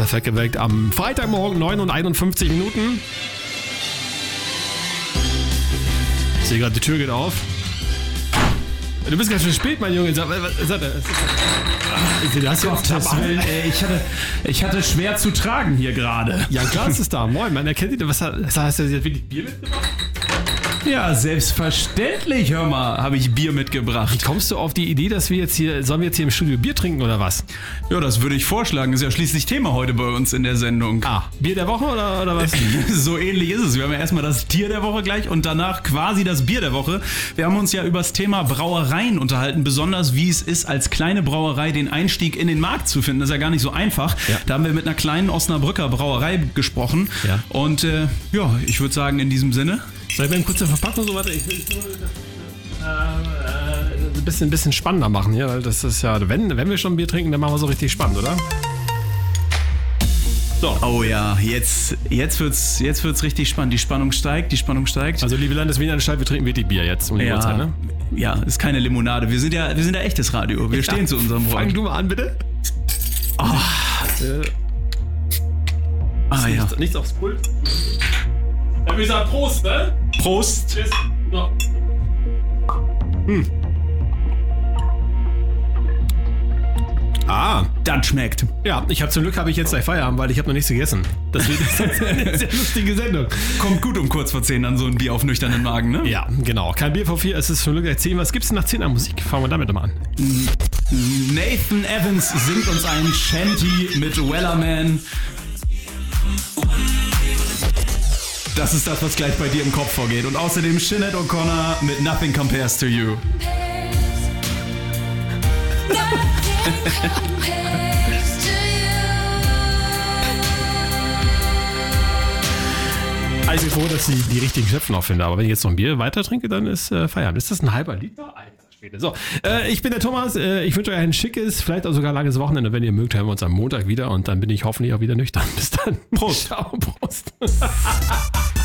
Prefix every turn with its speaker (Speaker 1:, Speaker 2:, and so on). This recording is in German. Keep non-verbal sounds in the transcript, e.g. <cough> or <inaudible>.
Speaker 1: perfekt geweckt am Freitagmorgen 9 und 51 Minuten. Ich sehe gerade, die Tür geht auf. Du bist ganz schön spät, mein Junge. Sag, was, was, was, du hast ja auch
Speaker 2: Gottes Willen, ey, ich, hatte, ich hatte schwer zu tragen hier gerade.
Speaker 1: Ja, klar ist es da. Moin, man erkennt dich. Was was heißt das jetzt wirklich Bier mitgebracht?
Speaker 2: Ja, selbstverständlich, hör mal, habe ich Bier mitgebracht.
Speaker 1: Wie kommst du auf die Idee, dass wir jetzt hier, sollen wir jetzt hier im Studio Bier trinken oder was?
Speaker 2: Ja, das würde ich vorschlagen. Ist ja schließlich Thema heute bei uns in der Sendung.
Speaker 1: Ah, Bier der Woche oder, oder was? <laughs>
Speaker 2: so ähnlich ist es. Wir haben ja erstmal das Tier der Woche gleich und danach quasi das Bier der Woche. Wir haben uns ja über das Thema Brauereien unterhalten, besonders wie es ist, als kleine Brauerei den Einstieg in den Markt zu finden. Das ist ja gar nicht so einfach.
Speaker 1: Ja.
Speaker 2: Da haben wir mit einer kleinen Osnabrücker Brauerei gesprochen.
Speaker 1: Ja.
Speaker 2: Und äh, ja, ich würde sagen, in diesem Sinne,
Speaker 1: Soll ich mir eine kurze Verpackung so weiter? Ich will nur das, äh, äh, ein bisschen, ein bisschen spannender machen hier, weil das ist ja, wenn, wenn wir schon Bier trinken, dann machen wir so richtig spannend, oder? So.
Speaker 2: Oh ja, jetzt, jetzt wird's, jetzt wird's richtig spannend. Die Spannung steigt, die Spannung steigt.
Speaker 1: Also, liebe Landeswiener Bescheid, wir trinken wirklich Bier jetzt um die Uhrzeit, ne?
Speaker 2: ja, ist keine Limonade. Wir sind ja, wir sind ja echtes Radio. Wir stehen zu unserem
Speaker 1: Fang
Speaker 2: Wort.
Speaker 1: du mal an, bitte.
Speaker 2: Ah ja.
Speaker 1: Nichts, nichts aufs Pult. Wir sagen Prost, ne?
Speaker 2: Prost.
Speaker 1: Tschüss. So. Hm. Ah,
Speaker 2: Das schmeckt.
Speaker 1: ja, ich habe zum Glück habe ich jetzt gleich Feierabend, weil ich habe noch nichts gegessen. <laughs> Das wird eine sehr lustige Sendung.
Speaker 2: Kommt gut um kurz vor 10 an so ein Bier auf nüchternen Magen, ne?
Speaker 1: Ja, genau. Kein Bier vor vier, es ist zum Glück gleich 10. Was gibt's denn nach 10 an Musik? Fangen wir damit mal an.
Speaker 2: Nathan Evans singt uns ein Shanty mit Wellerman. Das ist das, was gleich bei dir im Kopf vorgeht. Und außerdem Sinead O'Connor mit Nothing Compares to You.
Speaker 1: Also ich bin froh, dass ich die richtigen Schöpfen noch finde. Aber wenn ich jetzt noch ein Bier weiter trinke, dann ist äh, Feierabend. Ist das ein halber Liter? Alter Schwede. So, äh, ich bin der Thomas. Äh, ich wünsche euch ein schickes, vielleicht auch sogar langes Wochenende. Wenn ihr mögt, hören wir uns am Montag wieder. Und dann bin ich hoffentlich auch wieder nüchtern. <laughs> Bis dann. Prost. Ciao, Prost. <laughs>